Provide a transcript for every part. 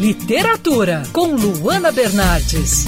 Literatura com Luana Bernardes.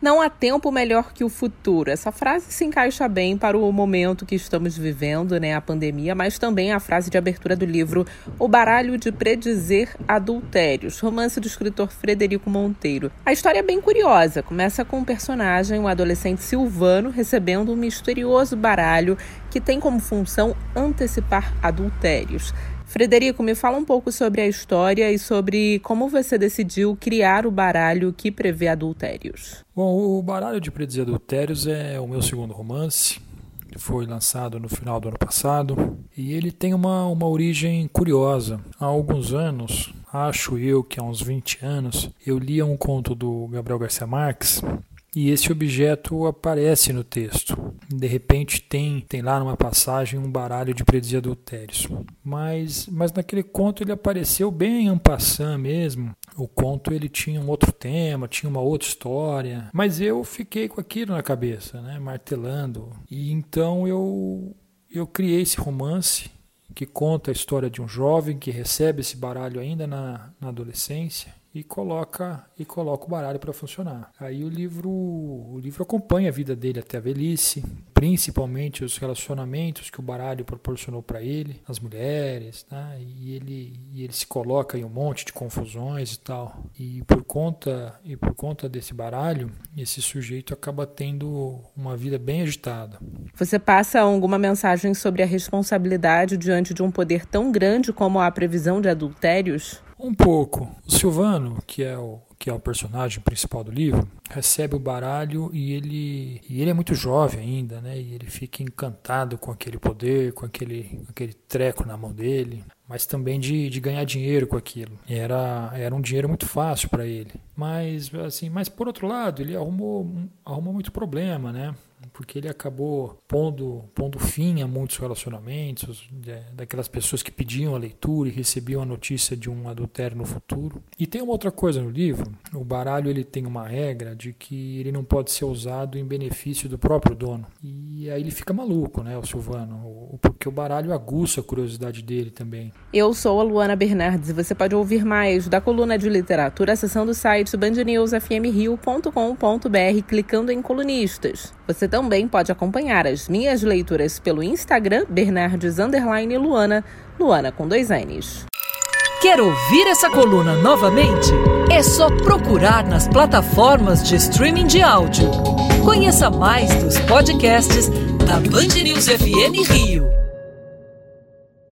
Não há tempo melhor que o futuro. Essa frase se encaixa bem para o momento que estamos vivendo, né, a pandemia, mas também a frase de abertura do livro O Baralho de Predizer Adultérios, romance do escritor Frederico Monteiro. A história é bem curiosa. Começa com um personagem, um adolescente Silvano, recebendo um misterioso baralho que tem como função antecipar adultérios. Frederico, me fala um pouco sobre a história e sobre como você decidiu criar o baralho que prevê adultérios. Bom, o baralho de predizer adultérios é o meu segundo romance. Foi lançado no final do ano passado e ele tem uma, uma origem curiosa. Há alguns anos, acho eu que há uns 20 anos, eu lia um conto do Gabriel Garcia Marques e esse objeto aparece no texto. De repente tem, tem lá numa passagem um baralho de predizer adultérios. Mas, mas naquele conto ele apareceu bem passant mesmo. O conto ele tinha um outro tema, tinha uma outra história. Mas eu fiquei com aquilo na cabeça, né, martelando. E então eu, eu criei esse romance que conta a história de um jovem que recebe esse baralho ainda na, na adolescência e coloca e coloca o baralho para funcionar. Aí o livro o livro acompanha a vida dele até a velhice, principalmente os relacionamentos que o baralho proporcionou para ele, as mulheres, né? E ele e ele se coloca em um monte de confusões e tal. E por conta e por conta desse baralho, esse sujeito acaba tendo uma vida bem agitada. Você passa alguma mensagem sobre a responsabilidade diante de um poder tão grande como a previsão de adultérios? Um pouco. O Silvano, que é o que é o personagem principal do livro, recebe o baralho e ele, e ele é muito jovem ainda, né? E ele fica encantado com aquele poder, com aquele, aquele treco na mão dele, mas também de, de ganhar dinheiro com aquilo. Era, era um dinheiro muito fácil para ele. Mas assim, mas por outro lado, ele arrumou, arrumou muito problema, né? Porque ele acabou pondo, pondo fim a muitos relacionamentos, de, daquelas pessoas que pediam a leitura e recebiam a notícia de um adultério no futuro. E tem uma outra coisa no livro, o baralho ele tem uma regra de que ele não pode ser usado em benefício do próprio dono. E aí ele fica maluco, né, o Silvano, porque o baralho aguça a curiosidade dele também. Eu sou a Luana Bernardes e você pode ouvir mais da coluna de literatura acessando o site bandnewsfmrio.com.br clicando em colunistas. Você também pode acompanhar as minhas leituras pelo Instagram, Bernardes Luana, Luana com dois N's. Quer ouvir essa coluna novamente? É só procurar nas plataformas de streaming de áudio. Conheça mais dos podcasts da Band News FM Rio.